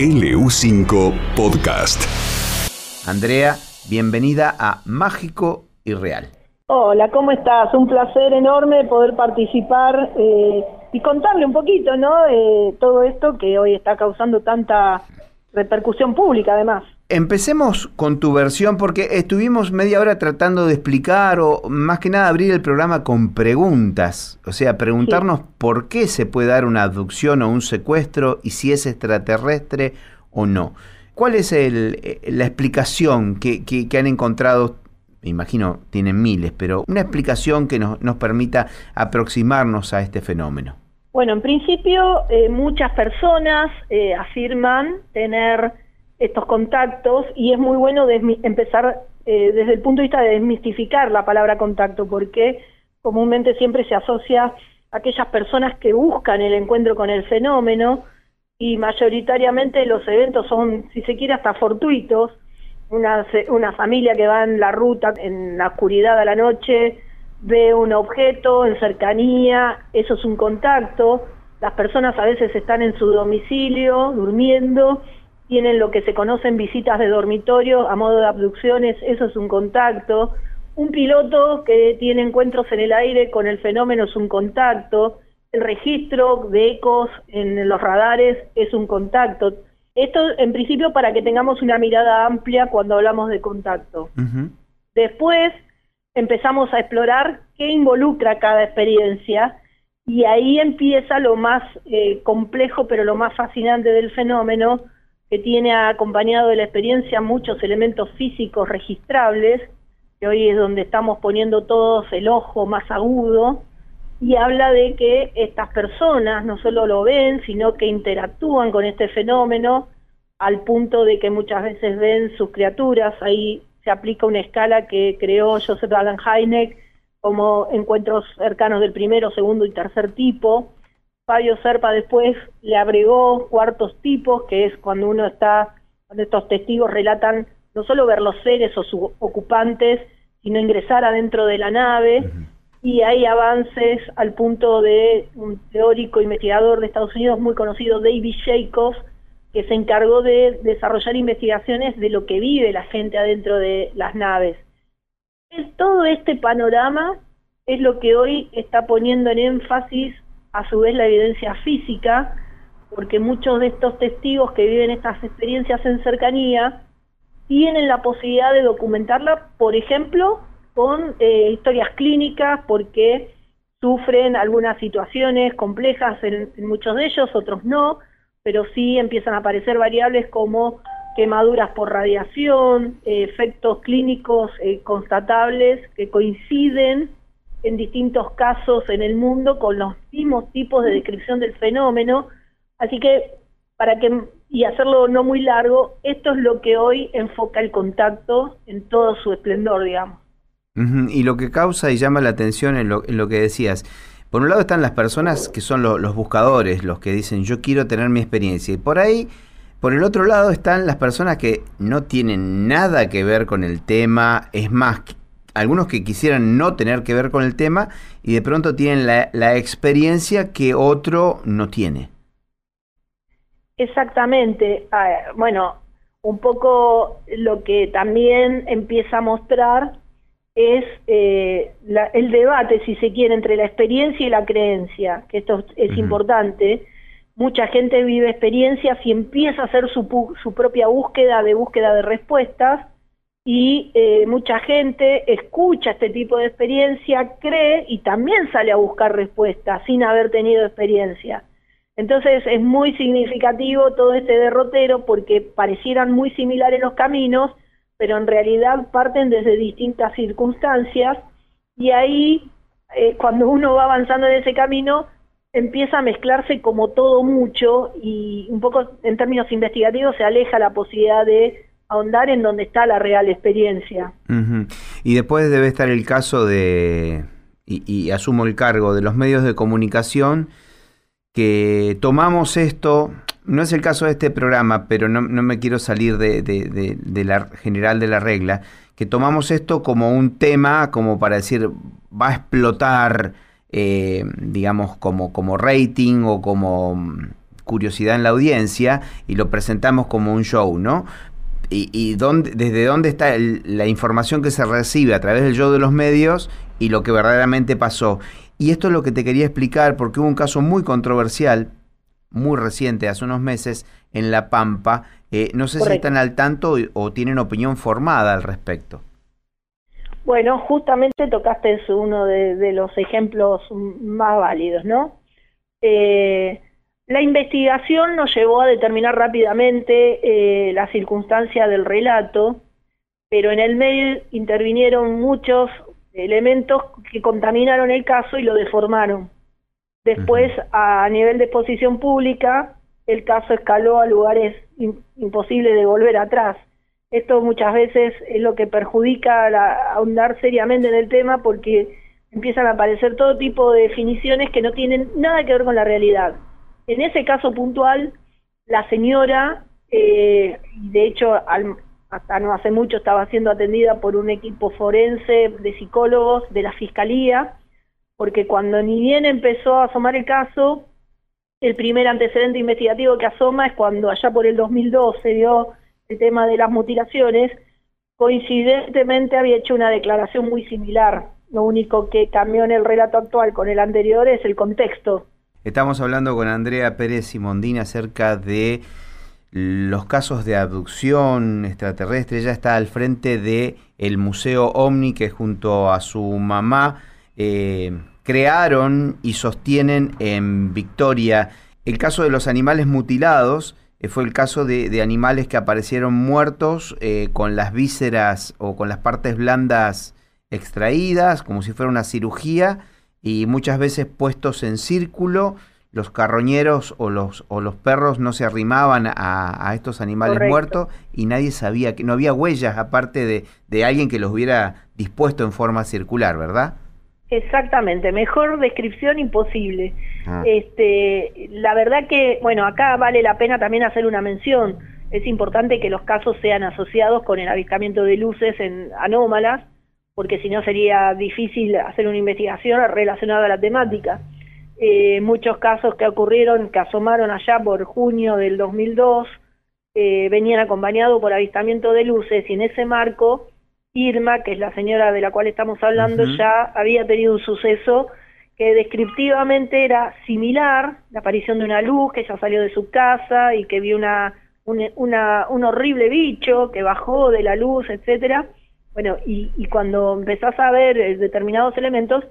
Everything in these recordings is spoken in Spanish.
LU5 Podcast. Andrea, bienvenida a Mágico y Real. Hola, ¿cómo estás? Un placer enorme poder participar eh, y contarle un poquito, ¿no? Eh, todo esto que hoy está causando tanta repercusión pública, además. Empecemos con tu versión porque estuvimos media hora tratando de explicar o más que nada abrir el programa con preguntas, o sea, preguntarnos por qué se puede dar una abducción o un secuestro y si es extraterrestre o no. ¿Cuál es el, eh, la explicación que, que, han encontrado? Me imagino tienen miles, pero una explicación que nos, nos permita aproximarnos a este fenómeno. Bueno, en principio eh, muchas personas eh, afirman tener estos contactos y es muy bueno empezar eh, desde el punto de vista de desmistificar la palabra contacto, porque comúnmente siempre se asocia a aquellas personas que buscan el encuentro con el fenómeno y mayoritariamente los eventos son, si se quiere, hasta fortuitos. Una, una familia que va en la ruta en la oscuridad a la noche, ve un objeto en cercanía, eso es un contacto. Las personas a veces están en su domicilio, durmiendo, tienen lo que se conocen visitas de dormitorio a modo de abducciones, eso es un contacto. Un piloto que tiene encuentros en el aire con el fenómeno es un contacto. El registro de ecos en los radares es un contacto. Esto en principio para que tengamos una mirada amplia cuando hablamos de contacto. Después empezamos a explorar qué involucra cada experiencia y ahí empieza lo más eh, complejo pero lo más fascinante del fenómeno, que tiene acompañado de la experiencia muchos elementos físicos registrables, que hoy es donde estamos poniendo todos el ojo más agudo, y habla de que estas personas no solo lo ven, sino que interactúan con este fenómeno al punto de que muchas veces ven sus criaturas, ahí se aplica una escala que creó Joseph Allen Hynek como encuentros cercanos del primero, segundo y tercer tipo, Fabio Serpa después le agregó cuartos tipos, que es cuando uno está, cuando estos testigos relatan no solo ver los seres o sus ocupantes, sino ingresar adentro de la nave. Y hay avances al punto de un teórico investigador de Estados Unidos muy conocido, David Jacobs, que se encargó de desarrollar investigaciones de lo que vive la gente adentro de las naves. Todo este panorama es lo que hoy está poniendo en énfasis a su vez la evidencia física, porque muchos de estos testigos que viven estas experiencias en cercanía tienen la posibilidad de documentarla, por ejemplo, con eh, historias clínicas, porque sufren algunas situaciones complejas en, muchos de ellos, otros no, pero sí empiezan a aparecer variables como quemaduras por radiación, eh, efectos clínicos eh, constatables que coinciden en distintos casos en el mundo con los mismos tipos de descripción del fenómeno. Así que, para que, y hacerlo no muy largo, esto es lo que hoy enfoca el contacto en todo su esplendor, digamos. Y lo que causa y llama la atención en lo, en lo que decías, por un lado están las personas que son los buscadores, los que dicen yo quiero tener mi experiencia, y por ahí, por el otro lado están las personas que no tienen nada que ver con el tema, es más, algunos que quisieran no tener que ver con el tema y de pronto tienen la, experiencia que otro no tiene. Exactamente. Ah, bueno, un poco lo que también empieza a mostrar es eh, el debate, si se quiere, entre la experiencia y la creencia, que esto es importante. Mucha gente vive experiencias y empieza a hacer su, su propia búsqueda de búsqueda de respuestas y eh, mucha gente escucha este tipo de experiencia, cree y también sale a buscar respuestas sin haber tenido experiencia. Entonces es muy significativo todo este derrotero porque parecieran muy similares los caminos, pero en realidad parten desde distintas circunstancias y ahí eh, cuando uno va avanzando en ese camino empieza a mezclarse como todo mucho y un poco en términos investigativos se aleja la posibilidad de ahondar en donde está la real experiencia. Y después debe estar el caso de, y, asumo el cargo, de los medios de comunicación que tomamos esto, no es el caso de este programa, pero no, me quiero salir de, la general de la regla, que tomamos esto como un tema, como para decir, va a explotar, eh, digamos, como, como rating o como curiosidad en la audiencia y lo presentamos como un show, ¿no? Y, dónde, desde dónde está la información que se recibe a través del show de los medios y lo que verdaderamente pasó. Y esto es lo que te quería explicar porque hubo un caso muy controversial, muy reciente, hace unos meses, en La Pampa. Eh, no sé si están al tanto o tienen opinión formada al respecto. Bueno, justamente tocaste uno de, los ejemplos más válidos, ¿no? Eh, la investigación nos llevó a determinar rápidamente eh, la circunstancia del relato, pero en el medio intervinieron muchos elementos que contaminaron el caso y lo deformaron. Después, a nivel de exposición pública, el caso escaló a lugares imposibles de volver atrás. Esto muchas veces es lo que perjudica a ahondar seriamente en el tema porque empiezan a aparecer todo tipo de definiciones que no tienen nada que ver con la realidad. En ese caso puntual, la señora, eh, de hecho hasta no hace mucho estaba siendo atendida por un equipo forense de psicólogos de la Fiscalía, porque cuando ni bien empezó a asomar el caso, el primer antecedente investigativo que asoma es cuando allá por el 2002 se dio el tema de las mutilaciones, coincidentemente había hecho una declaración muy similar. Lo único que cambió en el relato actual con el anterior es el contexto. Estamos hablando con Andrea Pérez Simondín acerca de los casos de abducción extraterrestre. Ella está al frente de el Museo Omni, que junto a su mamá eh, crearon y sostienen en Victoria. El caso de los animales mutilados eh, fue el caso de, animales que aparecieron muertos eh, con las vísceras o con las partes blandas extraídas, como si fuera una cirugía, y muchas veces puestos en círculo. Los carroñeros o los, o los perros no se arrimaban a, estos animales muertos y nadie sabía que no había huellas aparte de, de alguien que los hubiera dispuesto en forma circular, ¿verdad? Exactamente, mejor descripción imposible. Ah. Este, la verdad que, bueno, acá vale la pena también hacer una mención. Es importante que los casos sean asociados con el avistamiento de luces en anómalas, porque si no sería difícil hacer una investigación relacionada a la temática. Eh, muchos casos que ocurrieron, que asomaron allá por junio del 2002, eh, venían acompañados por avistamiento de luces y en ese marco Irma, que es la señora de la cual estamos hablando, ya había tenido un suceso que descriptivamente era similar, la aparición de una luz que ya salió de su casa y que vio una, un horrible bicho que bajó de la luz, etcétera. Bueno, y, y cuando empezás a ver eh, determinados elementos,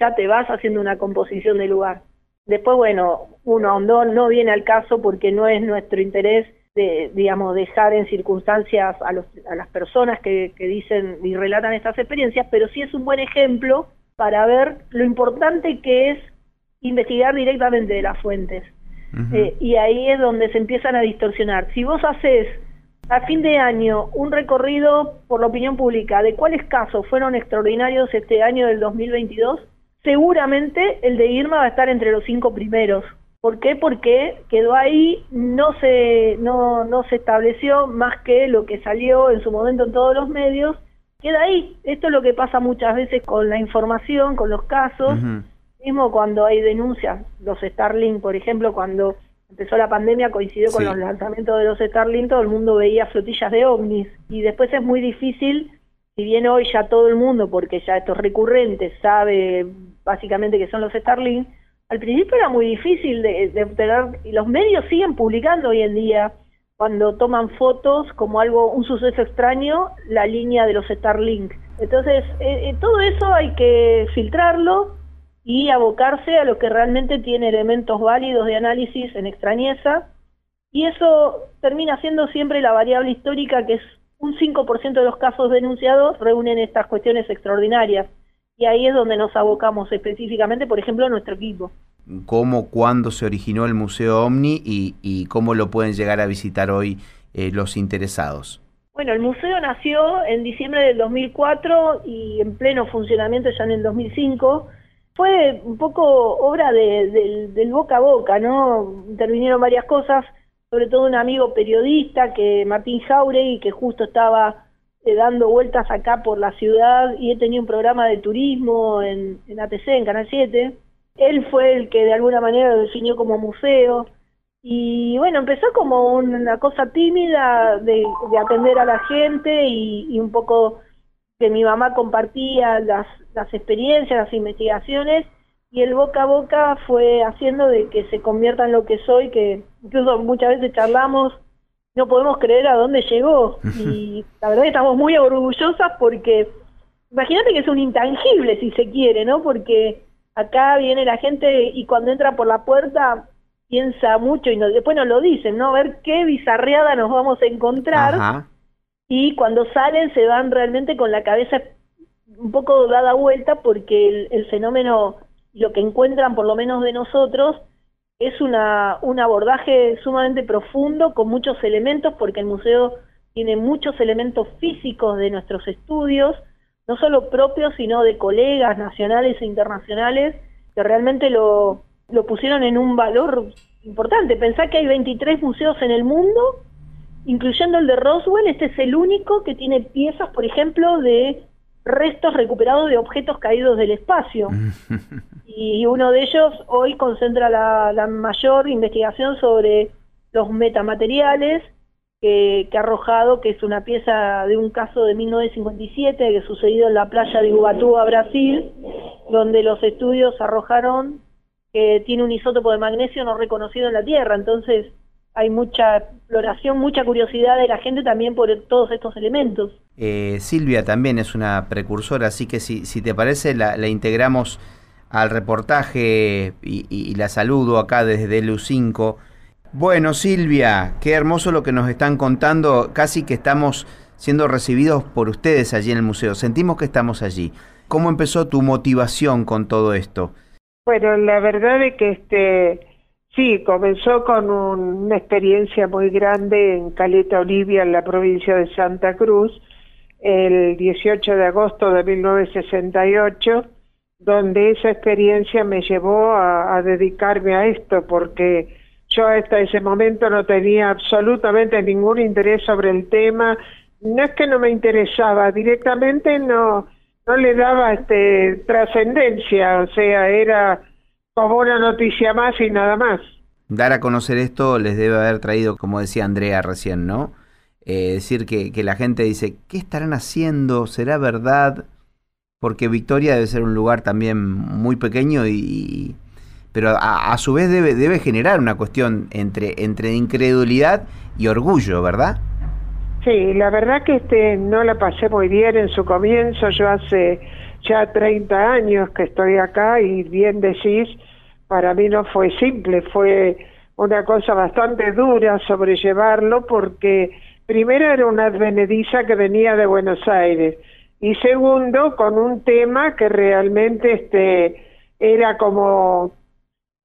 ya te vas haciendo una composición del lugar. Después, bueno, uno no viene al caso porque no es nuestro interés de, digamos, dejar en circunstancias a, los, a las personas que, dicen y relatan estas experiencias, pero sí es un buen ejemplo para ver lo importante que es investigar directamente de las fuentes. Eh, y ahí es donde se empiezan a distorsionar. Si vos haces a fin de año un recorrido por la opinión pública de cuáles casos fueron extraordinarios este año del 2022, seguramente el de Irma va a estar entre los cinco primeros. ¿Por qué? Porque quedó ahí, no se, no, no se estableció más que lo que salió en su momento en todos los medios, queda ahí. Esto es lo que pasa muchas veces con la información, con los casos, mismo cuando hay denuncias, los Starlink, por ejemplo, cuando empezó la pandemia coincidió con los lanzamientos de los Starlink, todo el mundo veía flotillas de ovnis y después es muy difícil, si bien hoy ya todo el mundo, porque ya esto es recurrente, sabe básicamente que son los Starlink, al principio era muy difícil de, obtener, y los medios siguen publicando hoy en día, cuando toman fotos como algo, un suceso extraño, la línea de los Starlink. Entonces, eh, eh, todo eso hay que filtrarlo y abocarse a lo que realmente tiene elementos válidos de análisis en extrañeza, y eso termina siendo siempre la variable histórica, que es un 5% de los casos denunciados reúnen estas cuestiones extraordinarias y ahí es donde nos abocamos específicamente, por ejemplo, a nuestro equipo. ¿Cómo, cuándo se originó el Museo Omni y, cómo lo pueden llegar a visitar hoy eh, los interesados? Bueno, el museo nació en diciembre del 2004 y en pleno funcionamiento ya en el 2005. Fue un poco obra del boca a boca, ¿no? Intervinieron varias cosas, sobre todo un amigo periodista, que Martín Jauregui, que justo estaba eh, dando vueltas acá por la ciudad y he tenido un programa de turismo en, en ATC, en Canal 7. Él fue el que de alguna manera lo definió como museo Y bueno, empezó como una cosa tímida de, atender a la gente y, un poco que mi mamá compartía las, las experiencias, las investigaciones y el boca a boca fue haciendo de que se convierta en lo que soy, que incluso muchas veces charlamos, no podemos creer a dónde llegó y la verdad estamos muy orgullosas porque imagínate que es un intangible si se quiere, ¿no? Porque acá viene la gente y cuando entra por la puerta piensa mucho y después nos lo dicen, ¿no? A ver qué bizarreada nos vamos a encontrar. Y cuando salen se van realmente con la cabeza un poco dada vuelta porque el, fenómeno, lo que encuentran por lo menos de nosotros, es una, un abordaje sumamente profundo con muchos elementos porque el museo tiene muchos elementos físicos de nuestros estudios, no solo propios, sino de colegas nacionales e internacionales que realmente lo, lo pusieron en un valor importante. Pensá que hay 23 museos en el mundo, incluyendo el de Roswell, este es el único que tiene piezas, por ejemplo, de restos recuperados de objetos caídos del espacio. y uno de ellos hoy concentra la, la mayor investigación sobre los metamateriales que, ha arrojado, que es una pieza de un caso de 1957 que sucedido en la playa de Ubatuba, Brasil, donde los estudios arrojaron que tiene un isótopo de magnesio no reconocido en la Tierra. Entonces hay mucha exploración, mucha curiosidad de la gente también por todos estos elementos. Eh, Silvia también es una precursora, así que si, si te parece la, integramos al reportaje y, y, la saludo acá desde LU5 bueno, Silvia, qué hermoso lo que nos están contando. Casi que estamos siendo recibidos por ustedes allí en el museo. Sentimos que estamos allí. ¿Cómo empezó tu motivación con todo esto? Bueno, la verdad es que este sí, comenzó con una experiencia muy grande en Caleta Olivia, en la provincia de Santa Cruz, el 18 de agosto de 1968, donde esa experiencia me llevó a dedicarme a esto, porque yo hasta ese momento no tenía absolutamente ningún interés sobre el tema. No es que no me interesaba, directamente no, no le daba este, trascendencia, o sea, era como una noticia más y nada más. Dar a conocer esto les debe haber traído, como decía Andrea recién, ¿no? Eh, decir que, que la gente dice, ¿qué estarán haciendo? ¿Será verdad? Porque Victoria debe ser un lugar también muy pequeño y, pero a, su vez debe, debe generar una cuestión entre, entre incredulidad y orgullo, ¿verdad? Sí, la verdad que este no la pasé muy bien en su comienzo, yo hace ya 30 años que estoy acá y bien decís, para mí no fue simple, fue una cosa bastante dura sobrellevarlo porque primero era una advenediza que venía de Buenos Aires y segundo con un tema que realmente este era como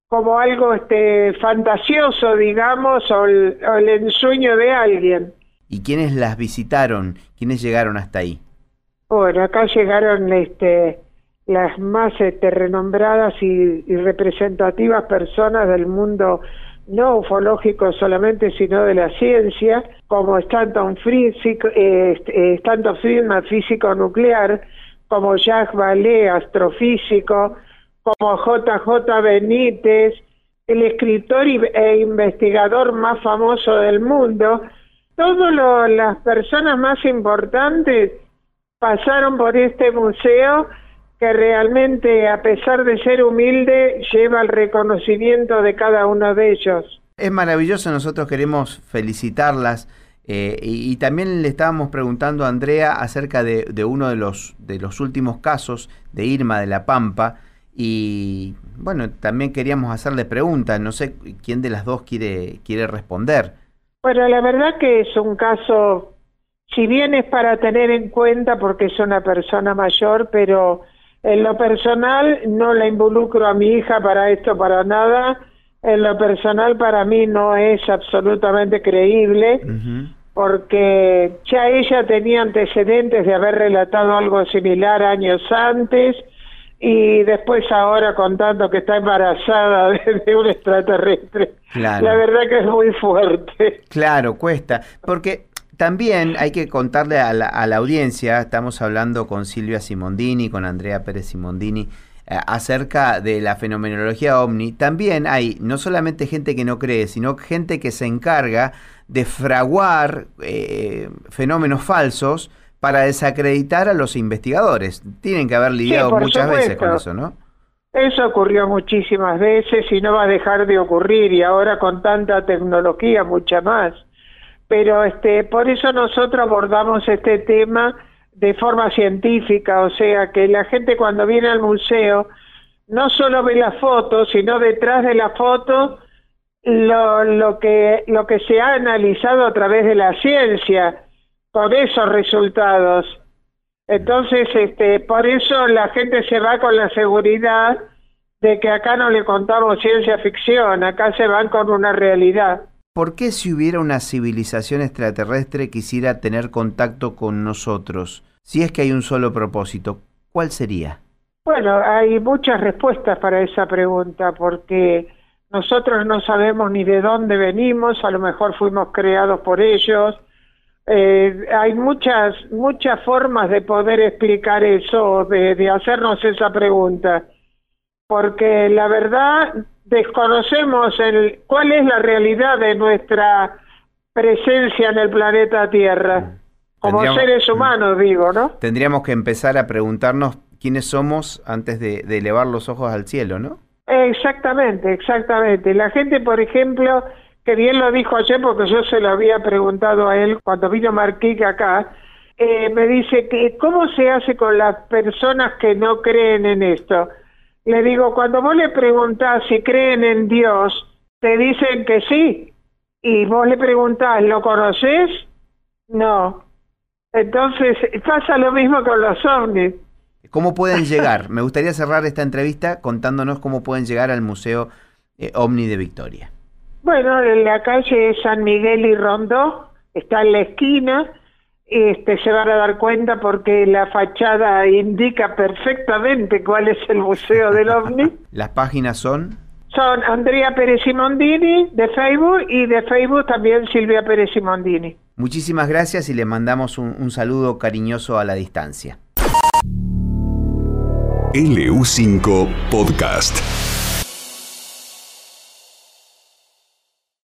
como algo este fantasioso, digamos, o el, ensueño de alguien. ¿Y quiénes las visitaron? ¿Quiénes llegaron hasta ahí? Bueno, acá llegaron este, las más este, renombradas y, representativas personas del mundo no ufológico solamente, sino de la ciencia, como Stanton, Friedman, este, Stanton Friedman, físico nuclear, como Jacques Vallée, astrofísico, como JJ Benítez, el escritor e investigador más famoso del mundo, todas las personas más importantes pasaron por este museo que realmente, a pesar de ser humilde, lleva el reconocimiento de cada uno de ellos. Es maravilloso, nosotros queremos felicitarlas. Eh, y, también le estábamos preguntando a Andrea acerca de, de, uno de los, de los últimos casos de Irma de la Pampa, y bueno, también queríamos hacerle preguntas, no sé quién de las dos quiere, quiere responder. Bueno, la verdad que es un caso, si bien es para tener en cuenta porque es una persona mayor, pero en lo personal no la involucro a mi hija para esto, para nada. En lo personal para mí no es absolutamente creíble. porque ya ella tenía antecedentes de haber relatado algo similar años antes, y después ahora contando que está embarazada de, un extraterrestre. La verdad que es muy fuerte. Claro, cuesta. Porque también hay que contarle a la, audiencia, estamos hablando con Silvia Simondini, con Andrea Pérez Simondini, acerca de la fenomenología ovni, también hay no solamente gente que no cree, sino gente que se encarga de fraguar eh, fenómenos falsos para desacreditar a los investigadores. Tienen que haber lidiado muchas veces con eso, ¿no? Eso ocurrió muchísimas veces y no va a dejar de ocurrir y ahora con tanta tecnología mucha más. Pero este por eso nosotros abordamos este tema de forma científica, o sea, que la gente cuando viene al museo no solo ve la foto, sino detrás de la foto lo, lo, que, lo que se ha analizado a través de la ciencia con esos resultados. Entonces, este, por eso la gente se va con la seguridad de que acá no le contamos ciencia ficción, acá se van con una realidad. ¿Por qué si hubiera una civilización extraterrestre quisiera tener contacto con nosotros? Si es que hay un solo propósito, ¿cuál sería? Bueno, hay muchas respuestas para esa pregunta, porque nosotros no sabemos ni de dónde venimos, a lo mejor fuimos creados por ellos. Eh, hay muchas, muchas formas de poder explicar eso, de, de hacernos esa pregunta, porque la verdad desconocemos el, cuál es la realidad de nuestra presencia en el planeta Tierra, como seres humanos, digo, ¿no? Tendríamos que empezar a preguntarnos quiénes somos antes de, elevar los ojos al cielo, ¿no? Exactamente, exactamente. La gente, por ejemplo, que bien lo dijo ayer porque yo se lo había preguntado a él cuando vino Marquique acá, eh, me dice que cómo se hace con las personas que no creen en esto. Le digo, cuando vos le preguntás si creen en Dios, te dicen que sí. Y vos le preguntás, ¿lo conoces? No. Entonces pasa lo mismo con los ovnis. ¿Cómo pueden llegar? Me gustaría cerrar esta entrevista contándonos cómo pueden llegar al Museo eh, OVNI de Victoria. Bueno, en la calle San Miguel y Rondó, está en la esquina, este, se van a dar cuenta porque la fachada indica perfectamente cuál es el Museo del OVNI. ¿Las páginas son? Son Andrea Pérez Simondini de Facebook y de Facebook también Silvia Pérez Simondini. Muchísimas gracias y le mandamos un saludo cariñoso a la distancia. LU5 Podcast.